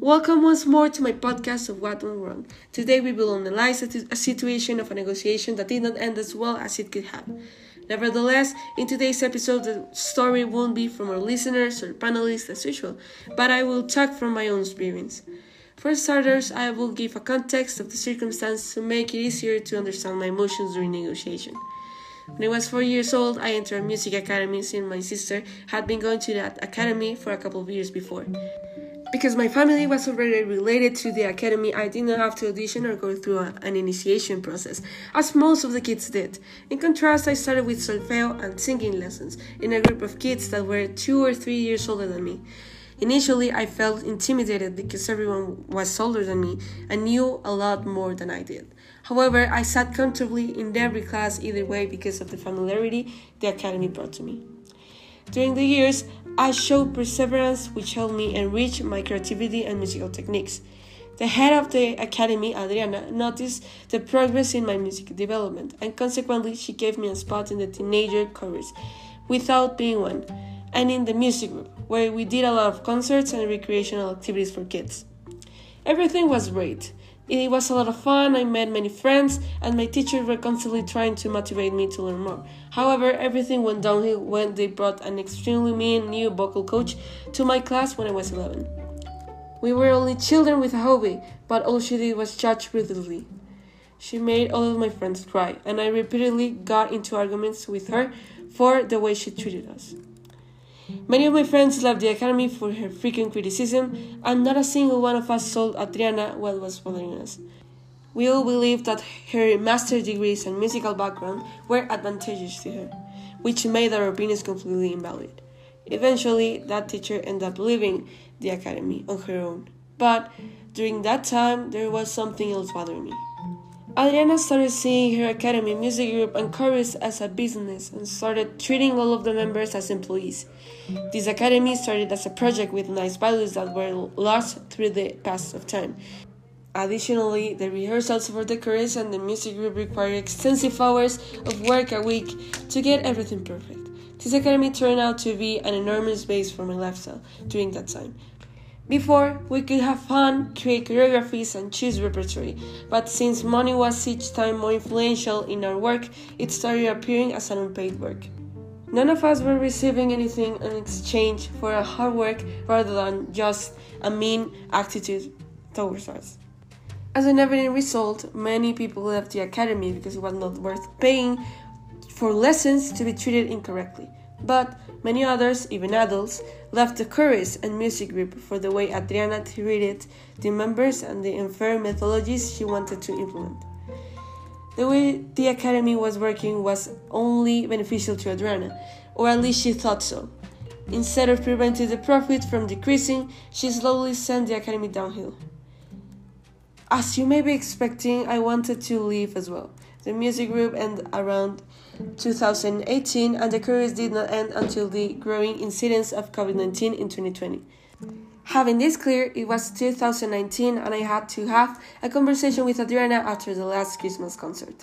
Welcome once more to my podcast of What Went Wrong. Today we will analyze a, a situation of a negotiation that did not end as well as it could have. Nevertheless, in today's episode, the story won't be from our listeners or panelists as usual, but I will talk from my own experience. For starters, I will give a context of the circumstance to make it easier to understand my emotions during negotiation. When I was four years old, I entered a music academy since my sister had been going to that academy for a couple of years before. Because my family was already related to the academy, I did not have to audition or go through a, an initiation process, as most of the kids did. In contrast, I started with solfeo and singing lessons in a group of kids that were two or three years older than me. Initially, I felt intimidated because everyone was older than me and knew a lot more than I did. However, I sat comfortably in every class either way because of the familiarity the academy brought to me. During the years, I showed perseverance, which helped me enrich my creativity and musical techniques. The head of the academy, Adriana, noticed the progress in my music development, and consequently, she gave me a spot in the teenager chorus without being one, and in the music group, where we did a lot of concerts and recreational activities for kids. Everything was great. It was a lot of fun, I met many friends, and my teachers were constantly trying to motivate me to learn more. However, everything went downhill when they brought an extremely mean new vocal coach to my class when I was 11. We were only children with a hobby, but all she did was judge ruthlessly. She made all of my friends cry, and I repeatedly got into arguments with her for the way she treated us. Many of my friends left the academy for her frequent criticism, and not a single one of us told Adriana what was bothering us. We all believed that her master's degrees and musical background were advantageous to her, which made our opinions completely invalid. Eventually, that teacher ended up leaving the academy on her own. But during that time, there was something else bothering me. Adriana started seeing her academy music group and chorus as a business and started treating all of the members as employees. This academy started as a project with nice values that were lost through the pass of time. Additionally, the rehearsals for the chorus and the music group required extensive hours of work a week to get everything perfect. This academy turned out to be an enormous base for my lifestyle during that time. Before, we could have fun, create choreographies, and choose repertory, but since money was each time more influential in our work, it started appearing as an unpaid work. None of us were receiving anything in exchange for our hard work rather than just a mean attitude towards us. As an evident result, many people left the academy because it was not worth paying for lessons to be treated incorrectly. But many others, even adults, left the chorus and music group for the way Adriana treated the members and the unfair methodologies she wanted to implement. The way the academy was working was only beneficial to Adriana, or at least she thought so. Instead of preventing the profit from decreasing, she slowly sent the academy downhill. As you may be expecting, I wanted to leave as well. The music group ended around 2018, and the chorus did not end until the growing incidence of COVID 19 in 2020. Having this clear, it was 2019, and I had to have a conversation with Adriana after the last Christmas concert.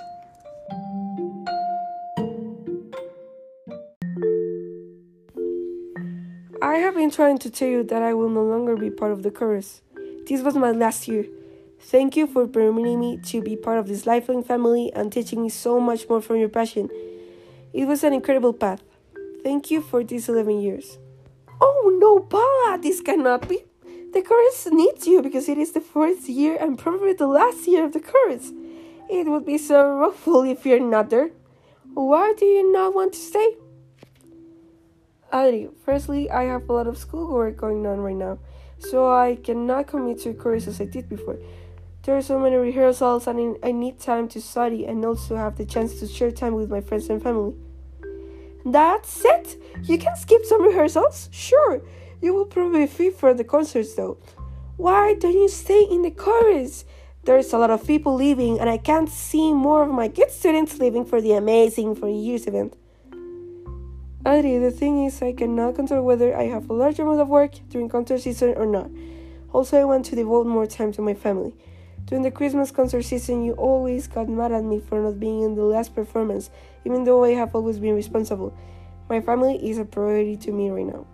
I have been trying to tell you that I will no longer be part of the chorus. This was my last year. Thank you for permitting me to be part of this lifelong family and teaching me so much more from your passion. It was an incredible path. Thank you for these 11 years. Oh no, Paula, this cannot be. The chorus needs you because it is the fourth year and probably the last year of the chorus. It would be so awful if you're not there. Why do you not want to stay? Adri, firstly, I have a lot of schoolwork going on right now, so I cannot commit to a chorus as I did before. There are so many rehearsals, and I need time to study and also have the chance to share time with my friends and family. That's it! You can skip some rehearsals? Sure, you will probably free for the concerts though. Why don't you stay in the chorus? There's a lot of people leaving, and I can't see more of my good students leaving for the amazing For Years event. Adri, the thing is, I cannot control whether I have a large amount of work during concert season or not. Also, I want to devote more time to my family. During the Christmas concert season, you always got mad at me for not being in the last performance, even though I have always been responsible. My family is a priority to me right now.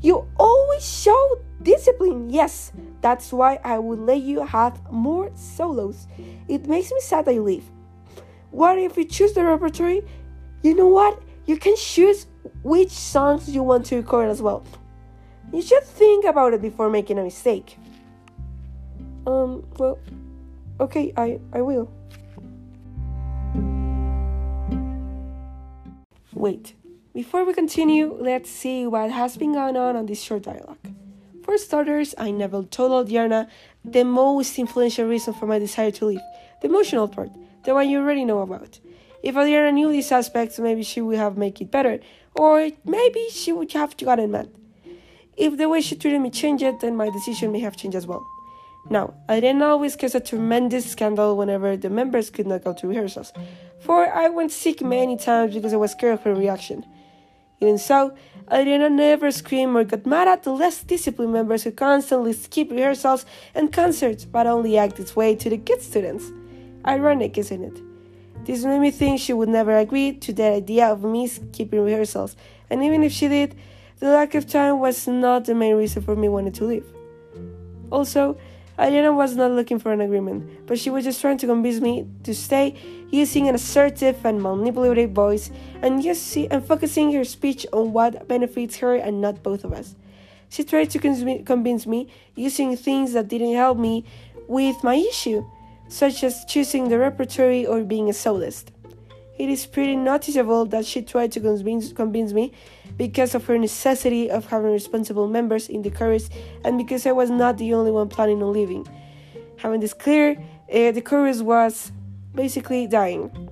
You always show discipline. Yes, that's why I would let you have more solos. It makes me sad you leave. What if you choose the repertory? You know what? You can choose which songs you want to record as well. You should think about it before making a mistake. Um, well, okay, I, I will. Wait, before we continue, let's see what has been going on on this short dialogue. For starters, I never told Adriana the most influential reason for my desire to leave the emotional part, the one you already know about. If Adriana knew these aspects, maybe she would have made it better, or maybe she would have gotten mad. If the way she treated me changed, it, then my decision may have changed as well. Now, I didn't always cause a tremendous scandal whenever the members could not go to rehearsals, for I went sick many times because I was scared of her reaction. Even so, Adriana never screamed or got mad at the less disciplined members who constantly skip rehearsals and concerts but only act its way to the good students. Ironic, isn't it? This made me think she would never agree to the idea of me skipping rehearsals, and even if she did, the lack of time was not the main reason for me wanting to leave. Also, Adriana was not looking for an agreement, but she was just trying to convince me to stay using an assertive and manipulative voice and just and focusing her speech on what benefits her and not both of us. She tried to convince me using things that didn't help me with my issue, such as choosing the repertory or being a soloist. It is pretty noticeable that she tried to convince, convince me because of her necessity of having responsible members in the chorus and because I was not the only one planning on leaving. Having this clear, uh, the chorus was basically dying.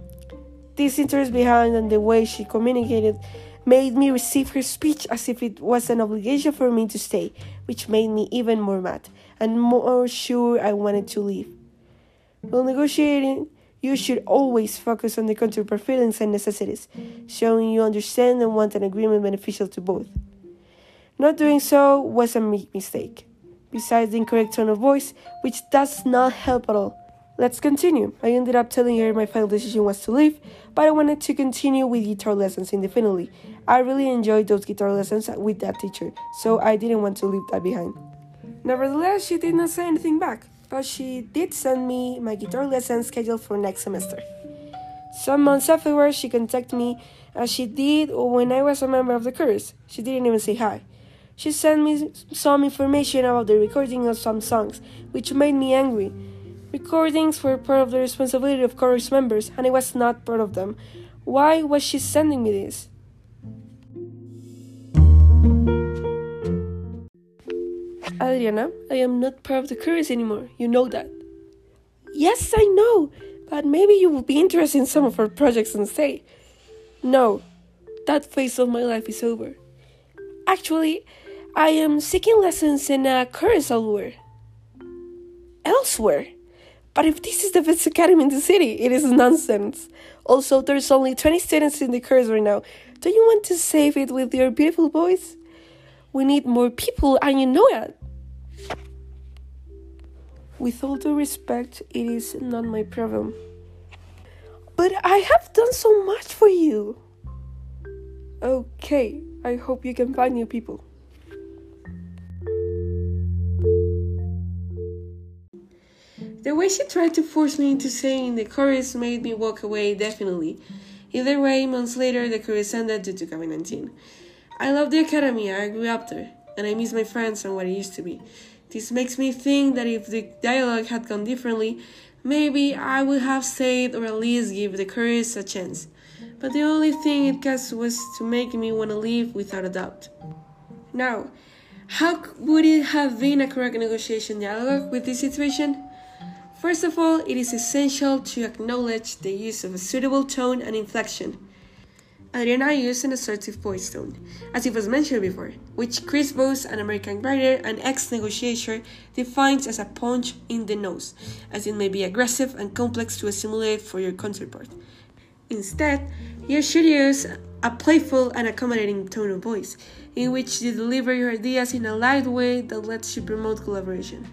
This interest behind and the way she communicated made me receive her speech as if it was an obligation for me to stay, which made me even more mad and more sure I wanted to leave. While negotiating, you should always focus on the counterpart feelings and necessities, showing you understand and want an agreement beneficial to both. Not doing so was a mistake, besides the incorrect tone of voice, which does not help at all. Let's continue. I ended up telling her my final decision was to leave, but I wanted to continue with guitar lessons indefinitely. I really enjoyed those guitar lessons with that teacher, so I didn't want to leave that behind. Nevertheless, she did not say anything back but she did send me my guitar lesson schedule for next semester. Some months afterwards, she contacted me as she did when I was a member of the chorus. She didn't even say hi. She sent me some information about the recording of some songs, which made me angry. Recordings were part of the responsibility of chorus members, and I was not part of them. Why was she sending me this? Adriana, I am not part of the chorus anymore. You know that. Yes, I know, but maybe you will be interested in some of our projects and say, No, that phase of my life is over. Actually, I am seeking lessons in a chorus elsewhere. Elsewhere? But if this is the best academy in the city, it is nonsense. Also, there's only 20 students in the chorus right now. Don't you want to save it with your beautiful voice? We need more people, and you know it. With all due respect, it is not my problem. But I have done so much for you. Okay, I hope you can find new people. The way she tried to force me into saying the chorus made me walk away, definitely. Either way, months later, the chorus ended due to COVID 19. I love the academy, I grew up there, and I miss my friends and what it used to be. This makes me think that if the dialogue had gone differently, maybe I would have stayed or at least give the chorus a chance. But the only thing it caused was to make me want to leave without a doubt. Now, how would it have been a correct negotiation dialogue with this situation? First of all, it is essential to acknowledge the use of a suitable tone and inflection. Adriana used an assertive voice tone, as it was mentioned before, which Chris Voss, an American writer and ex-negotiator, defines as a punch in the nose, as it may be aggressive and complex to assimilate for your counterpart. Instead, you should use a playful and accommodating tone of voice, in which you deliver your ideas in a light way that lets you promote collaboration.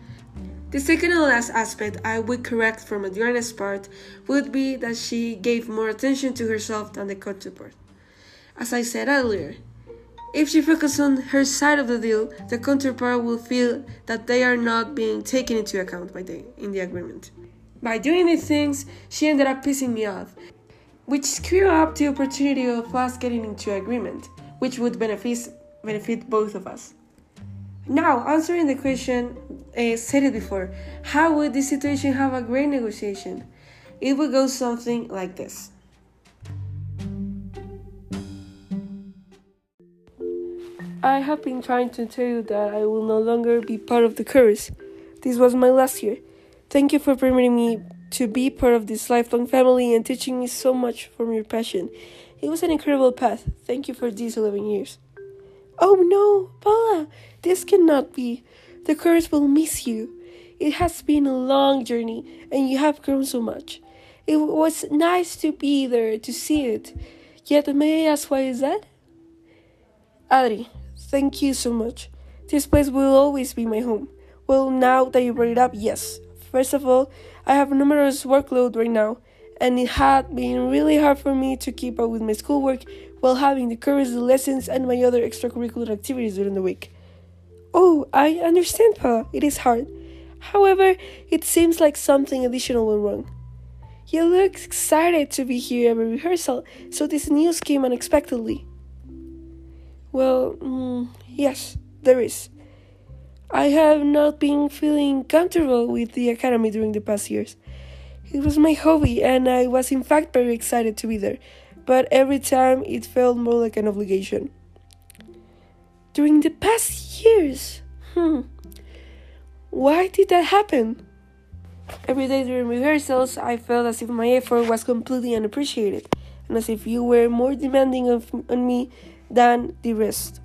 The second and last aspect I would correct from Adriana's part would be that she gave more attention to herself than the counterpart. As I said earlier, If she focuses on her side of the deal, the counterpart will feel that they are not being taken into account by the, in the agreement. By doing these things, she ended up pissing me off, which screwed up the opportunity of us getting into agreement, which would benefit, benefit both of us. Now, answering the question uh, said it before, how would this situation have a great negotiation? It would go something like this. I have been trying to tell you that I will no longer be part of the chorus. This was my last year. Thank you for permitting me to be part of this lifelong family and teaching me so much from your passion. It was an incredible path. Thank you for these 11 years. Oh no, Paula, this cannot be. The chorus will miss you. It has been a long journey and you have grown so much. It was nice to be there to see it. Yet, may I ask why is that? Adri, Thank you so much. This place will always be my home. Well, now that you brought it up, yes. First of all, I have a numerous workload right now, and it had been really hard for me to keep up with my schoolwork while having the chorus, the lessons, and my other extracurricular activities during the week. Oh, I understand, Pa. It is hard. However, it seems like something additional went wrong. You look excited to be here every rehearsal, so this news came unexpectedly. Well, mm, yes, there is. I have not been feeling comfortable with the academy during the past years. It was my hobby, and I was in fact very excited to be there, but every time it felt more like an obligation. During the past years, hmm, why did that happen? Every day during rehearsals, I felt as if my effort was completely unappreciated, and as if you were more demanding of, on me than the rest.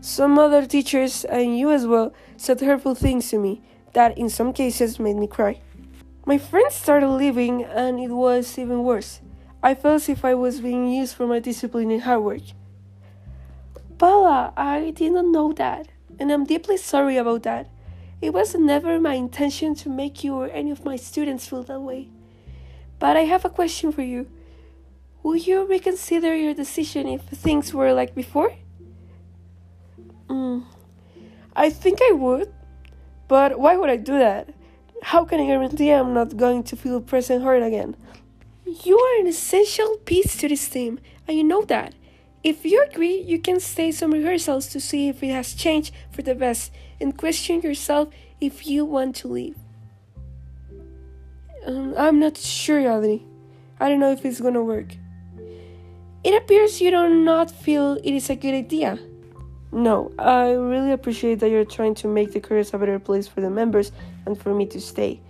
Some other teachers, and you as well, said hurtful things to me that in some cases made me cry. My friends started leaving, and it was even worse. I felt as if I was being used for my discipline and hard work. Paula, I did not know that, and I'm deeply sorry about that. It was never my intention to make you or any of my students feel that way. But I have a question for you. Would you reconsider your decision if things were like before? Mm, I think I would. But why would I do that? How can I guarantee I'm not going to feel present hurt again? You are an essential piece to this team, and you know that. If you agree, you can stay some rehearsals to see if it has changed for the best and question yourself if you want to leave. Um, I'm not sure, Adri. I don't know if it's gonna work. It appears you do not feel it is a good idea. No, I really appreciate that you're trying to make the chorus a better place for the members and for me to stay.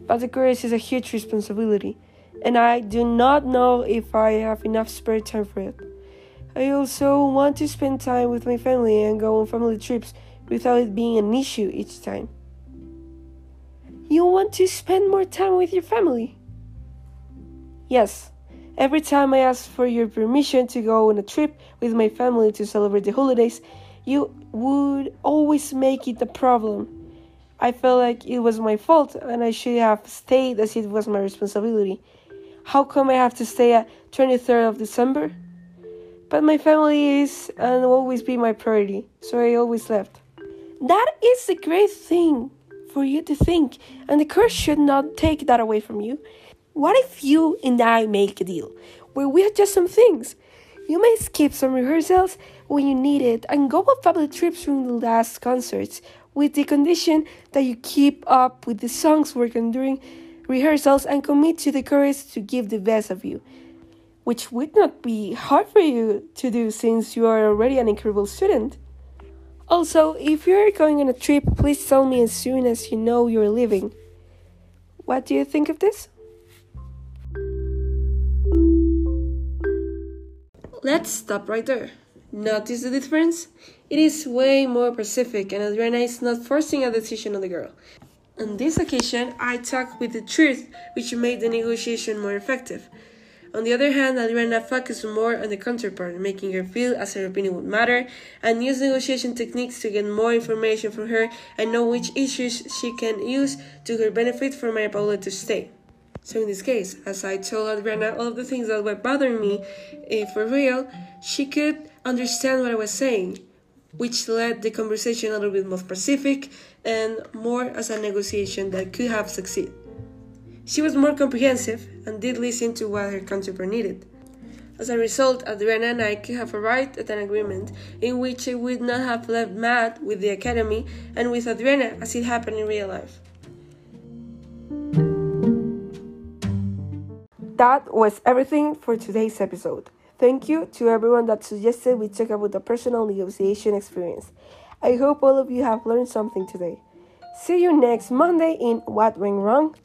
But the chorus is a huge responsibility, and I do not know if I have enough spare time for it. I also want to spend time with my family and go on family trips without it being an issue each time. You want to spend more time with your family? Yes, Every time I ask for your permission to go on a trip with my family to celebrate the holidays, you would always make it a problem. I felt like it was my fault and I should have stayed as it was my responsibility. How come I have to stay at 23rd of December? But my family is and will always be my priority, so I always left. That is a great thing for you to think, and the curse should not take that away from you. What if you and I make a deal where we adjust some things? You may skip some rehearsals when you need it and go on public trips during the last concerts with the condition that you keep up with the songs working during rehearsals and commit to the chorus to give the best of you, which would not be hard for you to do since you are already an incredible student. Also, if you're going on a trip, please tell me as soon as you know you're leaving. What do you think of this? Let's stop right there. Notice the difference? It is way more pacific, and Adriana is not forcing a decision on the girl. On this occasion, I talked with the truth, which made the negotiation more effective. On the other hand, Adriana focused more on the counterpart, making her feel as her opinion would matter, and used negotiation techniques to get more information from her and know which issues she can use to her benefit for Maria Paula to stay. So in this case, as I told Adriana all of the things that were bothering me, eh, for real, she could understand what I was saying, which led the conversation a little bit more specific and more as a negotiation that could have succeeded. She was more comprehensive and did listen to what her counterpart needed. As a result, Adriana and I could have arrived at an agreement in which I would not have left Matt with the academy and with Adriana as it happened in real life. That was everything for today's episode. Thank you to everyone that suggested we talk about the personal negotiation experience. I hope all of you have learned something today. See you next Monday in What Went Wrong